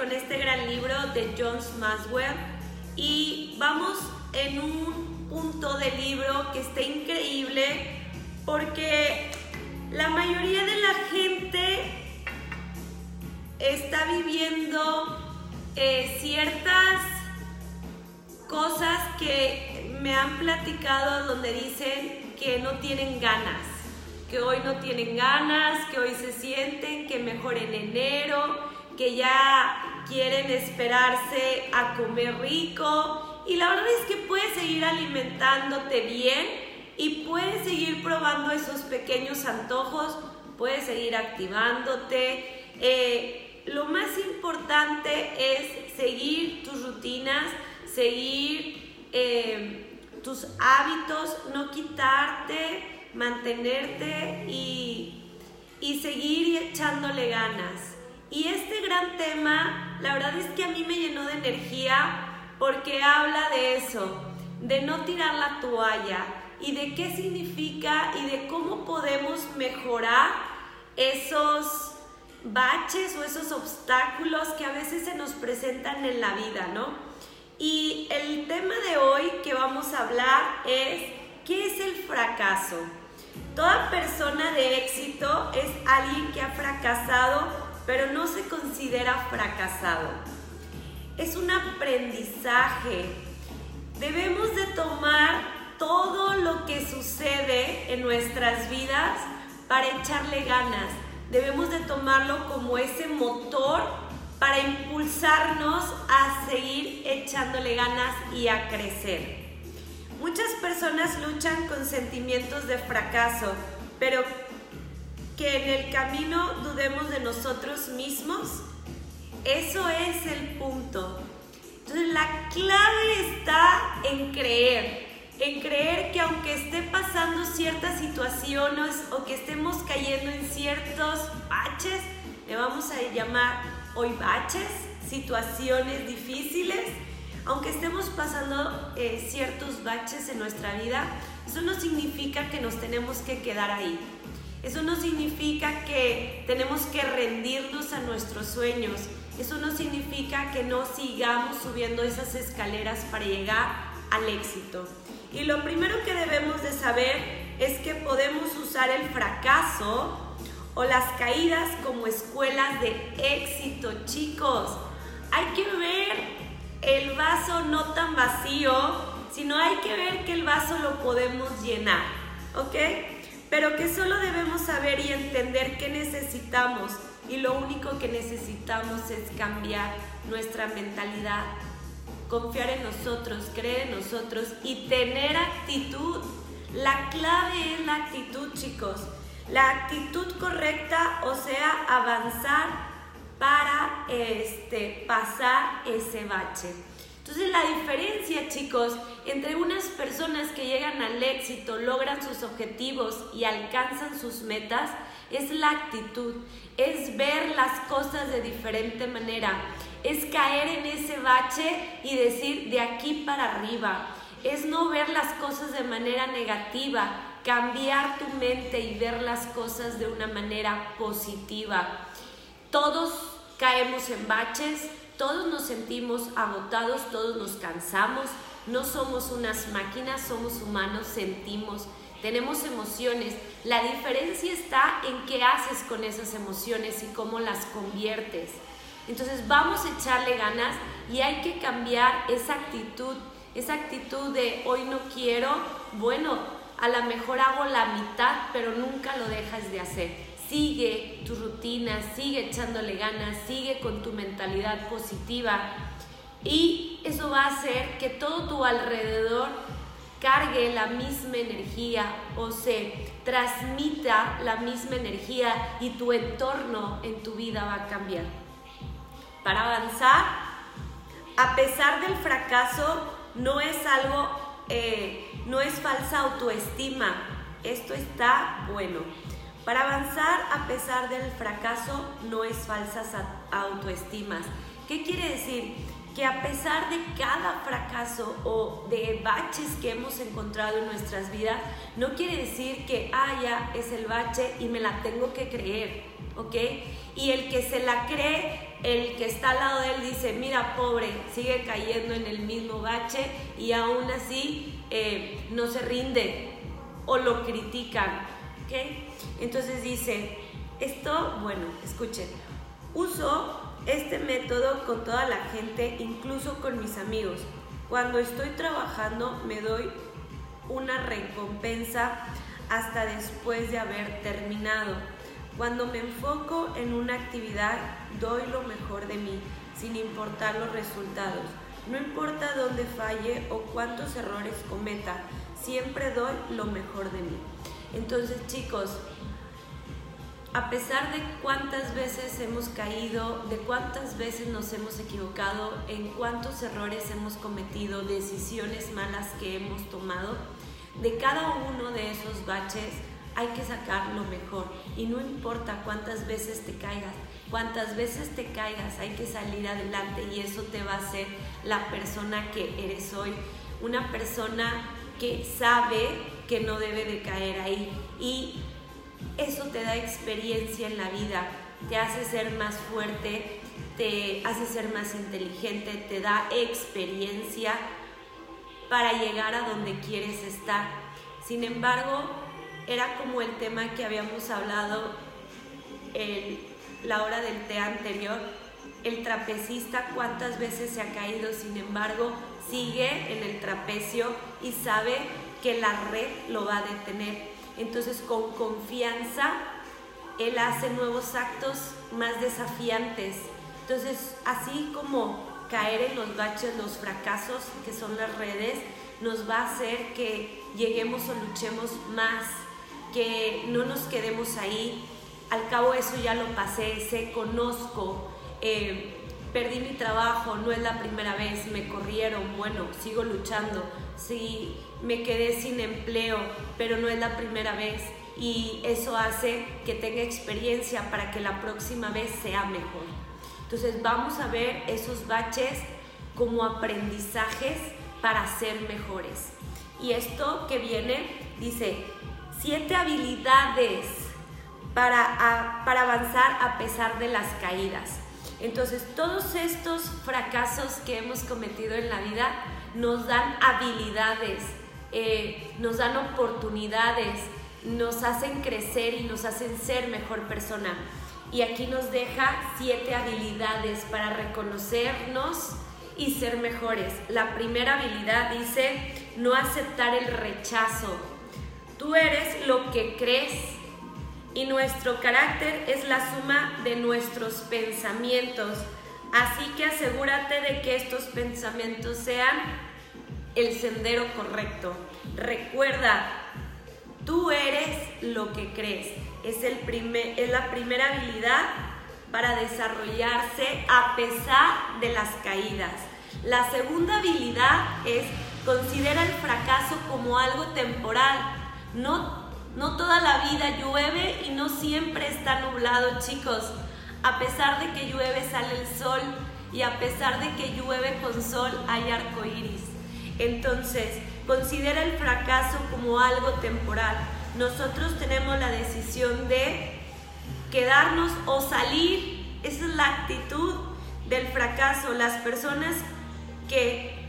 con este gran libro de John Maswell y vamos en un punto del libro que está increíble porque la mayoría de la gente está viviendo eh, ciertas cosas que me han platicado donde dicen que no tienen ganas, que hoy no tienen ganas, que hoy se sienten que mejor en enero, que ya quieren esperarse a comer rico y la verdad es que puedes seguir alimentándote bien y puedes seguir probando esos pequeños antojos, puedes seguir activándote. Eh, lo más importante es seguir tus rutinas, seguir eh, tus hábitos, no quitarte, mantenerte y, y seguir echándole ganas. Y este gran tema, la verdad es que a mí me llenó de energía porque habla de eso, de no tirar la toalla y de qué significa y de cómo podemos mejorar esos baches o esos obstáculos que a veces se nos presentan en la vida, ¿no? Y el tema de hoy que vamos a hablar es ¿qué es el fracaso? Toda persona de éxito es alguien que ha fracasado, pero no se considera fracasado. Es un aprendizaje. Debemos de tomar todo lo que sucede en nuestras vidas para echarle ganas. Debemos de tomarlo como ese motor para impulsarnos a seguir echándole ganas y a crecer. Muchas personas luchan con sentimientos de fracaso, pero que en el camino dudemos de nosotros mismos, eso es el punto. Entonces la clave está en creer, en creer que aunque esté pasando ciertas situaciones o que estemos cayendo en ciertos baches, le vamos a llamar hoy baches, situaciones difíciles, aunque estemos pasando eh, ciertos baches en nuestra vida, eso no significa que nos tenemos que quedar ahí. Eso no significa que tenemos que rendirnos a nuestros sueños. Eso no significa que no sigamos subiendo esas escaleras para llegar al éxito. Y lo primero que debemos de saber es que podemos usar el fracaso o las caídas como escuelas de éxito, chicos. Hay que ver el vaso no tan vacío, sino hay que ver que el vaso lo podemos llenar, ¿ok? Pero que solo debemos saber y entender qué necesitamos y lo único que necesitamos es cambiar nuestra mentalidad, confiar en nosotros, creer en nosotros y tener actitud. La clave es la actitud, chicos. La actitud correcta, o sea, avanzar para este, pasar ese bache. Entonces la diferencia, chicos, entre unas personas que llegan al éxito, logran sus objetivos y alcanzan sus metas, es la actitud, es ver las cosas de diferente manera, es caer en ese bache y decir de aquí para arriba, es no ver las cosas de manera negativa, cambiar tu mente y ver las cosas de una manera positiva. Todos caemos en baches, todos nos sentimos agotados, todos nos cansamos, no somos unas máquinas, somos humanos, sentimos, tenemos emociones. La diferencia está en qué haces con esas emociones y cómo las conviertes. Entonces vamos a echarle ganas y hay que cambiar esa actitud, esa actitud de hoy no quiero, bueno, a lo mejor hago la mitad, pero nunca lo dejas de hacer. Sigue tu rutina, sigue echándole ganas, sigue con tu mentalidad positiva y eso va a hacer que todo tu alrededor cargue la misma energía o se transmita la misma energía y tu entorno en tu vida va a cambiar. Para avanzar, a pesar del fracaso, no es algo eh, no es falsa autoestima. Esto está bueno. Para avanzar a pesar del fracaso no es falsas autoestimas. ¿Qué quiere decir? Que a pesar de cada fracaso o de baches que hemos encontrado en nuestras vidas, no quiere decir que, ah, ya es el bache y me la tengo que creer, ¿ok? Y el que se la cree el que está al lado de él dice, mira, pobre, sigue cayendo en el mismo bache y aún así eh, no se rinde o lo critican. ¿okay? Entonces dice, esto, bueno, escuchen, uso este método con toda la gente, incluso con mis amigos. Cuando estoy trabajando me doy una recompensa hasta después de haber terminado. Cuando me enfoco en una actividad, doy lo mejor de mí, sin importar los resultados. No importa dónde falle o cuántos errores cometa, siempre doy lo mejor de mí. Entonces chicos, a pesar de cuántas veces hemos caído, de cuántas veces nos hemos equivocado, en cuántos errores hemos cometido, decisiones malas que hemos tomado, de cada uno de esos baches hay que sacar lo mejor. Y no importa cuántas veces te caigas, cuántas veces te caigas, hay que salir adelante y eso te va a hacer la persona que eres hoy. Una persona que sabe que no debe de caer ahí. Y eso te da experiencia en la vida, te hace ser más fuerte, te hace ser más inteligente, te da experiencia para llegar a donde quieres estar. Sin embargo, era como el tema que habíamos hablado en la hora del té anterior. El trapecista cuántas veces se ha caído, sin embargo, sigue en el trapecio y sabe que la red lo va a detener. Entonces con confianza Él hace nuevos actos más desafiantes. Entonces así como caer en los baches, los fracasos que son las redes, nos va a hacer que lleguemos o luchemos más, que no nos quedemos ahí. Al cabo eso ya lo pasé, sé, conozco, eh, perdí mi trabajo, no es la primera vez, me corrieron, bueno, sigo luchando, sí, me quedé sin empleo, pero no es la primera vez y eso hace que tenga experiencia para que la próxima vez sea mejor. Entonces vamos a ver esos baches como aprendizajes para ser mejores. Y esto que viene dice, siete habilidades para, para avanzar a pesar de las caídas. Entonces, todos estos fracasos que hemos cometido en la vida nos dan habilidades, eh, nos dan oportunidades, nos hacen crecer y nos hacen ser mejor persona. Y aquí nos deja siete habilidades para reconocernos y ser mejores. La primera habilidad dice no aceptar el rechazo. Tú eres lo que crees y nuestro carácter es la suma de nuestros pensamientos. Así que asegúrate de que estos pensamientos sean el sendero correcto. Recuerda, tú eres lo que crees. Es, el primer, es la primera habilidad para desarrollarse a pesar de las caídas. La segunda habilidad es considera el fracaso como algo temporal. No no toda la vida llueve y no siempre está nublado, chicos. A pesar de que llueve sale el sol y a pesar de que llueve con sol hay arco iris. Entonces, considera el fracaso como algo temporal. Nosotros tenemos la decisión de quedarnos o salir. Esa es la actitud del fracaso. Las personas que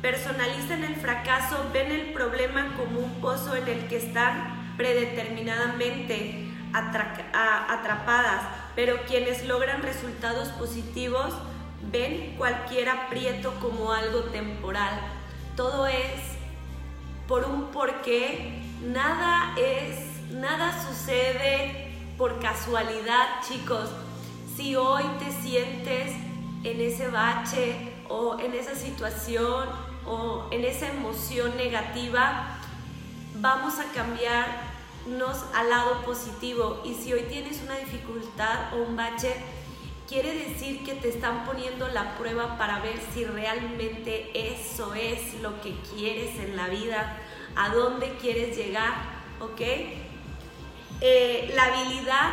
personalizan el fracaso, ven el problema como un pozo en el que están predeterminadamente atrapadas, pero quienes logran resultados positivos ven cualquier aprieto como algo temporal. Todo es por un porqué, nada es, nada sucede por casualidad, chicos. Si hoy te sientes en ese bache o en esa situación en esa emoción negativa, vamos a cambiarnos al lado positivo. Y si hoy tienes una dificultad o un bache, quiere decir que te están poniendo la prueba para ver si realmente eso es lo que quieres en la vida, a dónde quieres llegar, ¿ok? Eh, la habilidad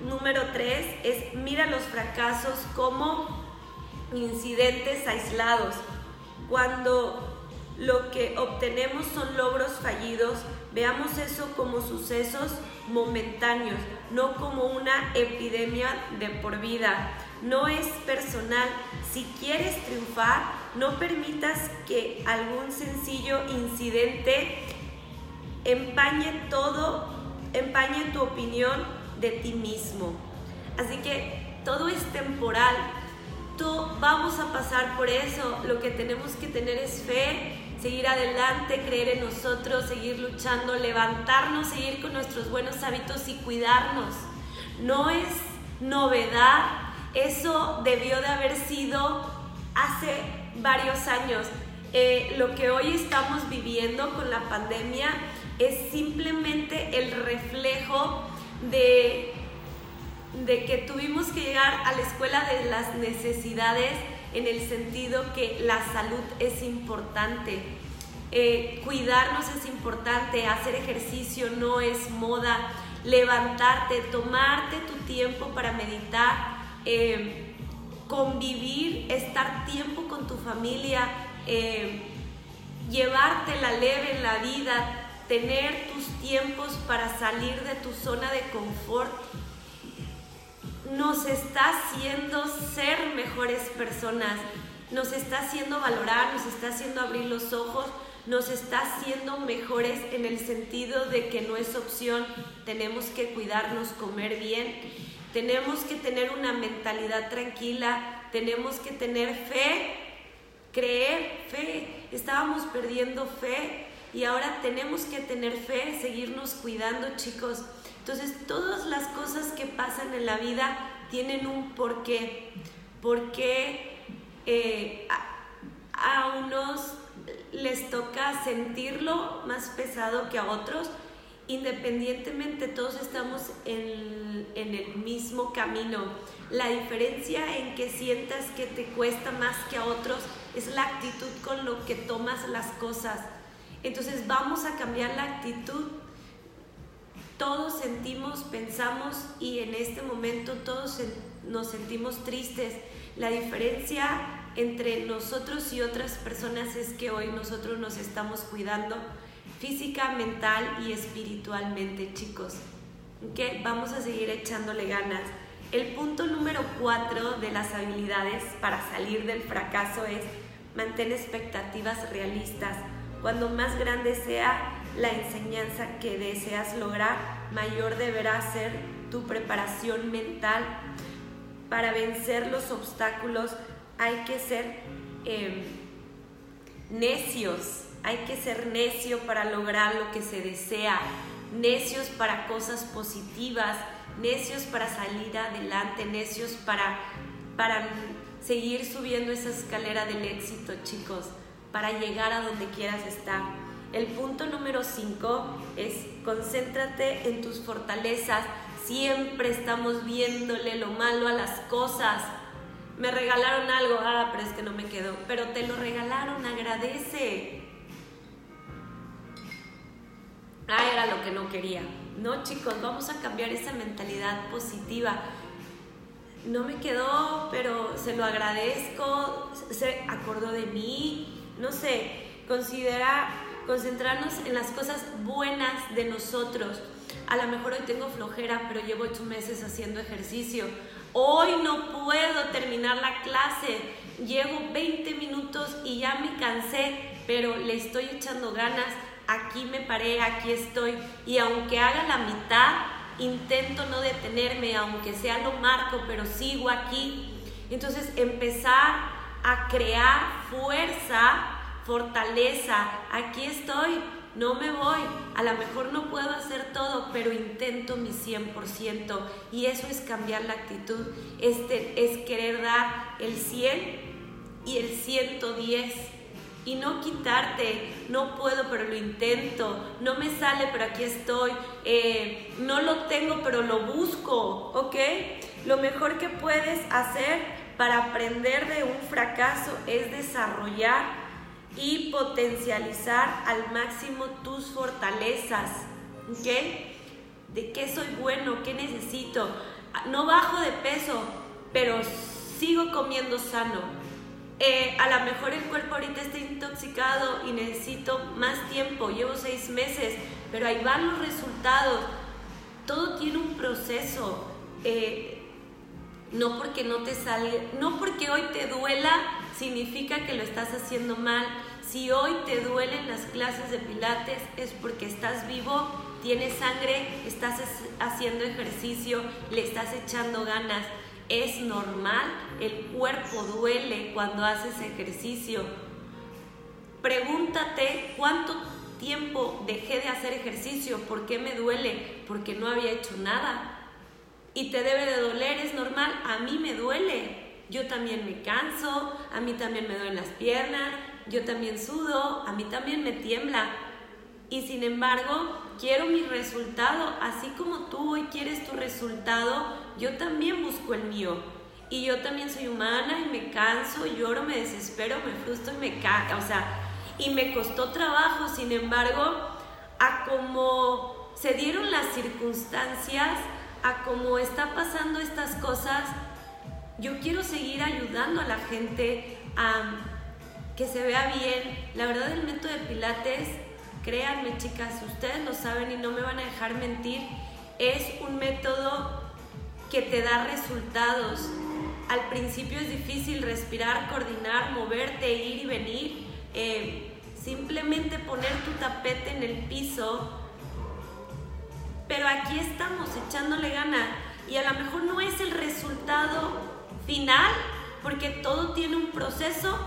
número tres es mira los fracasos como incidentes aislados. Cuando lo que obtenemos son logros fallidos, veamos eso como sucesos momentáneos, no como una epidemia de por vida. no es personal. Si quieres triunfar, no permitas que algún sencillo incidente empañe todo, empañe tu opinión de ti mismo. Así que todo es temporal. Vamos a pasar por eso. Lo que tenemos que tener es fe, seguir adelante, creer en nosotros, seguir luchando, levantarnos, seguir con nuestros buenos hábitos y cuidarnos. No es novedad, eso debió de haber sido hace varios años. Eh, lo que hoy estamos viviendo con la pandemia es simplemente el reflejo de, de que tuvimos que llegar a la escuela de las necesidades en el sentido que la salud es importante. Eh, cuidarnos es importante, hacer ejercicio no es moda, levantarte, tomarte tu tiempo para meditar, eh, convivir, estar tiempo con tu familia, eh, llevarte la leve en la vida, tener tus tiempos para salir de tu zona de confort, nos está haciendo ser mejores personas, nos está haciendo valorar, nos está haciendo abrir los ojos, nos está haciendo mejores en el sentido de que no es opción, tenemos que cuidarnos, comer bien, tenemos que tener una mentalidad tranquila, tenemos que tener fe, creer, fe, estábamos perdiendo fe y ahora tenemos que tener fe, seguirnos cuidando chicos. Entonces todas las cosas que pasan en la vida tienen un porqué, porque eh, a unos les toca sentirlo más pesado que a otros. Independientemente, todos estamos en, el mismo camino. La diferencia en que sientas que te cuesta más que a otros es la actitud con lo que tomas las cosas. Entonces vamos a cambiar la actitud. Todos sentimos, pensamos y en este momento todos nos sentimos tristes. La diferencia entre nosotros y otras personas es que hoy nosotros nos estamos cuidando física, mental y espiritualmente, chicos. ¿Okay? Vamos a seguir echándole ganas. El punto número cuatro de las habilidades para salir del fracaso es mantén expectativas realistas. Cuando más grande sea la enseñanza que deseas lograr, mayor deberá ser tu preparación mental. Para vencer los obstáculos hay que ser em, necios, hay que ser necio para lograr lo que se desea, necios para cosas positivas, necios para salir adelante, necios para, para seguir subiendo esa escalera del éxito, chicos, para llegar a donde quieras estar. El punto número 5 es concéntrate en tus fortalezas. Siempre estamos viéndole lo malo a las cosas me regalaron algo, ah, pero es que no me quedó, pero te lo regalaron, agradece. Ah, era lo que no quería. No, chicos, vamos a cambiar esa mentalidad positiva. No me quedó, pero se lo agradezco, se acordó de mí, no sé, considera concentrarnos en las cosas buenas de nosotros. A lo mejor hoy tengo flojera, pero llevo ocho meses haciendo ejercicio Hoy no puedo terminar la clase, llevo 20 minutos y ya me cansé, pero le estoy echando ganas, aquí me paré, aquí estoy y aunque haga la mitad, intento no detenerme, aunque sea lo marco, pero sigo aquí. Entonces empezar a crear fuerza, fortaleza, aquí estoy, no me voy, a lo mejor no puedo hacer todo, pero intento mi 100% y eso es cambiar la actitud, este, es querer dar el 100 y el 110 y no quitarte, no puedo pero lo intento, no me sale pero aquí estoy, eh, no lo tengo pero lo busco, ¿ok? Lo mejor que puedes hacer para aprender de un fracaso es desarrollar y potencializar al máximo tus fortalezas. ¿Ok? ¿De qué soy bueno? ¿Qué necesito? No bajo de peso, pero sigo comiendo sano. Eh, a lo mejor el cuerpo ahorita está intoxicado y necesito más tiempo. Llevo seis meses, pero ahí van los resultados. Todo tiene un proceso. Eh, no porque no te salga, no porque hoy te duela significa que lo estás haciendo mal. Si hoy te duelen las clases de pilates es porque estás vivo, tienes sangre, estás haciendo ejercicio, le estás echando ganas. Es normal, el cuerpo duele cuando haces ejercicio. Pregúntate cuánto tiempo dejé de hacer ejercicio, ¿por qué me duele? Porque no había hecho nada. Y te debe de doler, es normal, a mí me duele. Yo también me canso, a mí también me duelen las piernas, yo también sudo, a mí también me tiembla. Y sin embargo, quiero mi resultado, así como tú hoy quieres tu resultado, yo también busco el mío. Y yo también soy humana y me canso, lloro, me desespero, me frustro y me cago. O sea, y me costó trabajo, sin embargo, a como se dieron las circunstancias, a cómo está pasando estas cosas, yo quiero seguir ayudando a la gente a que se vea bien. La verdad el método de Pilates, créanme chicas, ustedes lo saben y no me van a dejar mentir, es un método que te da resultados. Al principio es difícil respirar, coordinar, moverte, ir y venir. Eh, simplemente poner tu tapete en el piso, pero aquí estamos echándole gana y a lo mejor no es el resultado final, porque todo tiene un proceso,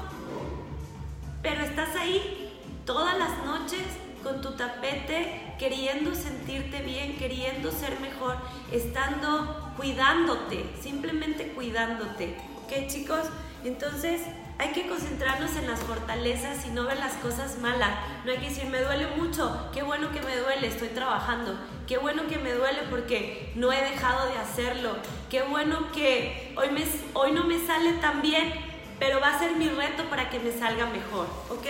pero estás ahí todas las noches con tu tapete, queriendo sentirte bien, queriendo ser mejor, estando cuidándote, simplemente cuidándote. ¿Ok chicos? Entonces, hay que concentrarnos en las fortalezas y no ver las cosas malas. No hay que decir, me duele mucho, qué bueno que me duele, estoy trabajando. Qué bueno que me duele porque no he dejado de hacerlo. Qué bueno que hoy, me, hoy no me sale tan bien, pero va a ser mi reto para que me salga mejor, ¿ok?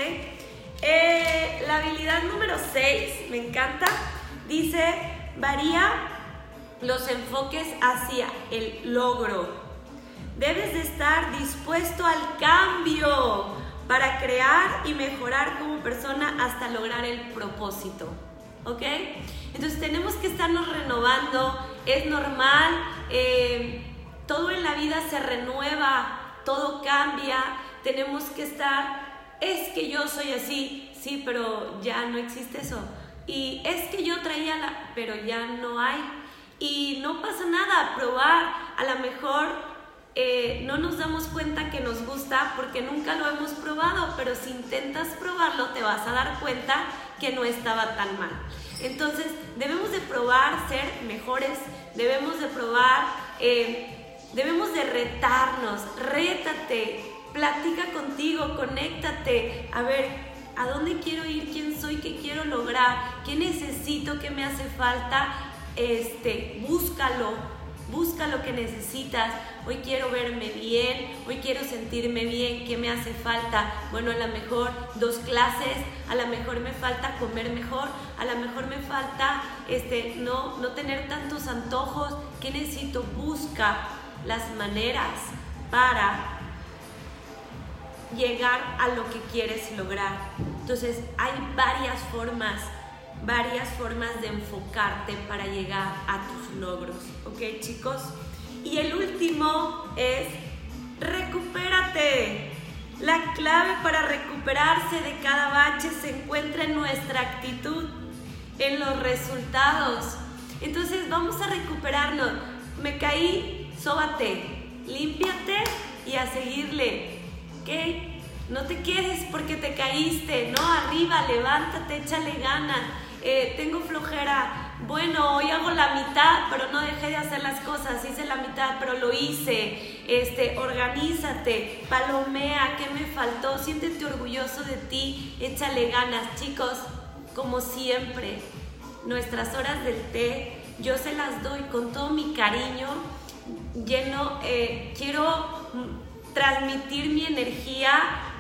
Eh, la habilidad número 6, me encanta, dice, varía los enfoques hacia el logro. Debes de estar dispuesto al cambio para crear y mejorar como persona hasta lograr el propósito. ¿Ok? Entonces tenemos que estarnos renovando, es normal, eh, todo en la vida se renueva, todo cambia, tenemos que estar, es que yo soy así, sí, pero ya no existe eso. Y es que yo traía la, pero ya no hay. Y no pasa nada, probar, a lo mejor eh, no nos damos cuenta que nos gusta porque nunca lo hemos probado, pero si intentas probarlo te vas a dar cuenta que no estaba tan mal. Entonces debemos de probar ser mejores, debemos de probar, eh, debemos de retarnos, rétate, platica contigo, conéctate, a ver, ¿a dónde quiero ir? ¿Quién soy? ¿Qué quiero lograr? ¿Qué necesito? ¿Qué me hace falta? Este, búscalo, busca lo que necesitas. Hoy quiero verme bien, hoy quiero sentirme bien, ¿qué me hace falta? Bueno, a lo mejor dos clases, a lo mejor me falta comer mejor, a lo mejor me falta este, no, no tener tantos antojos. ¿Qué necesito? Busca las maneras para llegar a lo que quieres lograr. Entonces, hay varias formas varias formas de enfocarte para llegar a tus logros. ¿Ok chicos? Y el último es recupérate. La clave para recuperarse de cada bache se encuentra en nuestra actitud, en los resultados. Entonces vamos a recuperarnos. Me caí, sóbate, límpiate y a seguirle. ¿Ok? No te quedes porque te caíste, no, arriba, levántate, échale ganas eh, tengo flojera, bueno, hoy hago la mitad, pero no dejé de hacer las cosas, hice la mitad, pero lo hice, este, organízate, palomea, ¿qué me faltó? Siéntete orgulloso de ti, échale ganas, chicos, como siempre, nuestras horas del té, yo se las doy con todo mi cariño, lleno, eh, quiero transmitir mi energía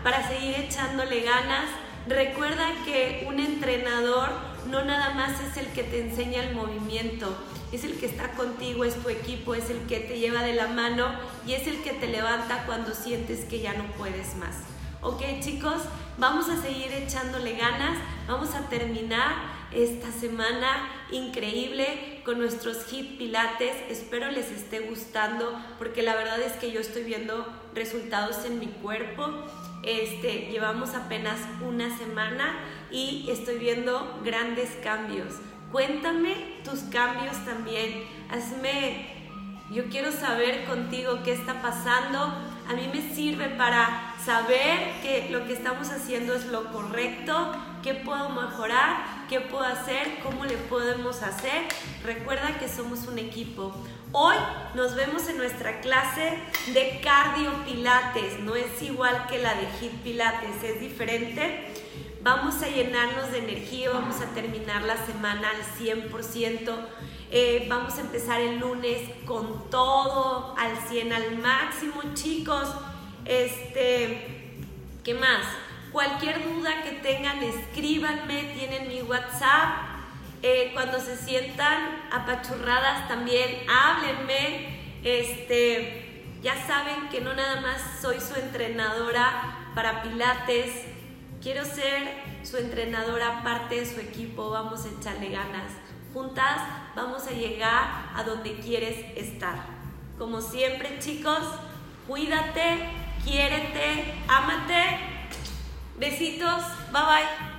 para seguir echándole ganas. Recuerda que un entrenador no nada más es el que te enseña el movimiento, es el que está contigo, es tu equipo, es el que te lleva de la mano y es el que te levanta cuando sientes que ya no puedes más. Ok chicos, vamos a seguir echándole ganas, vamos a terminar esta semana increíble con nuestros hit pilates. Espero les esté gustando porque la verdad es que yo estoy viendo resultados en mi cuerpo. Este, llevamos apenas una semana y estoy viendo grandes cambios. Cuéntame tus cambios también. Hazme yo quiero saber contigo qué está pasando. A mí me sirve para saber que lo que estamos haciendo es lo correcto, qué puedo mejorar, qué puedo hacer, cómo le podemos hacer. Recuerda que somos un equipo. Hoy nos vemos en nuestra clase de cardio pilates. No es igual que la de hit pilates, es diferente. Vamos a llenarnos de energía, vamos a terminar la semana al 100%. Eh, vamos a empezar el lunes con todo al 100 al máximo, chicos. Este, ¿qué más? Cualquier duda que tengan, escríbanme, tienen mi WhatsApp. Eh, cuando se sientan apachurradas también, háblenme. Este, ya saben que no nada más soy su entrenadora para pilates, quiero ser su entrenadora, parte de su equipo, vamos a echarle ganas. Juntas vamos a llegar a donde quieres estar. Como siempre, chicos, cuídate, quiérete, ámate. Besitos, bye bye.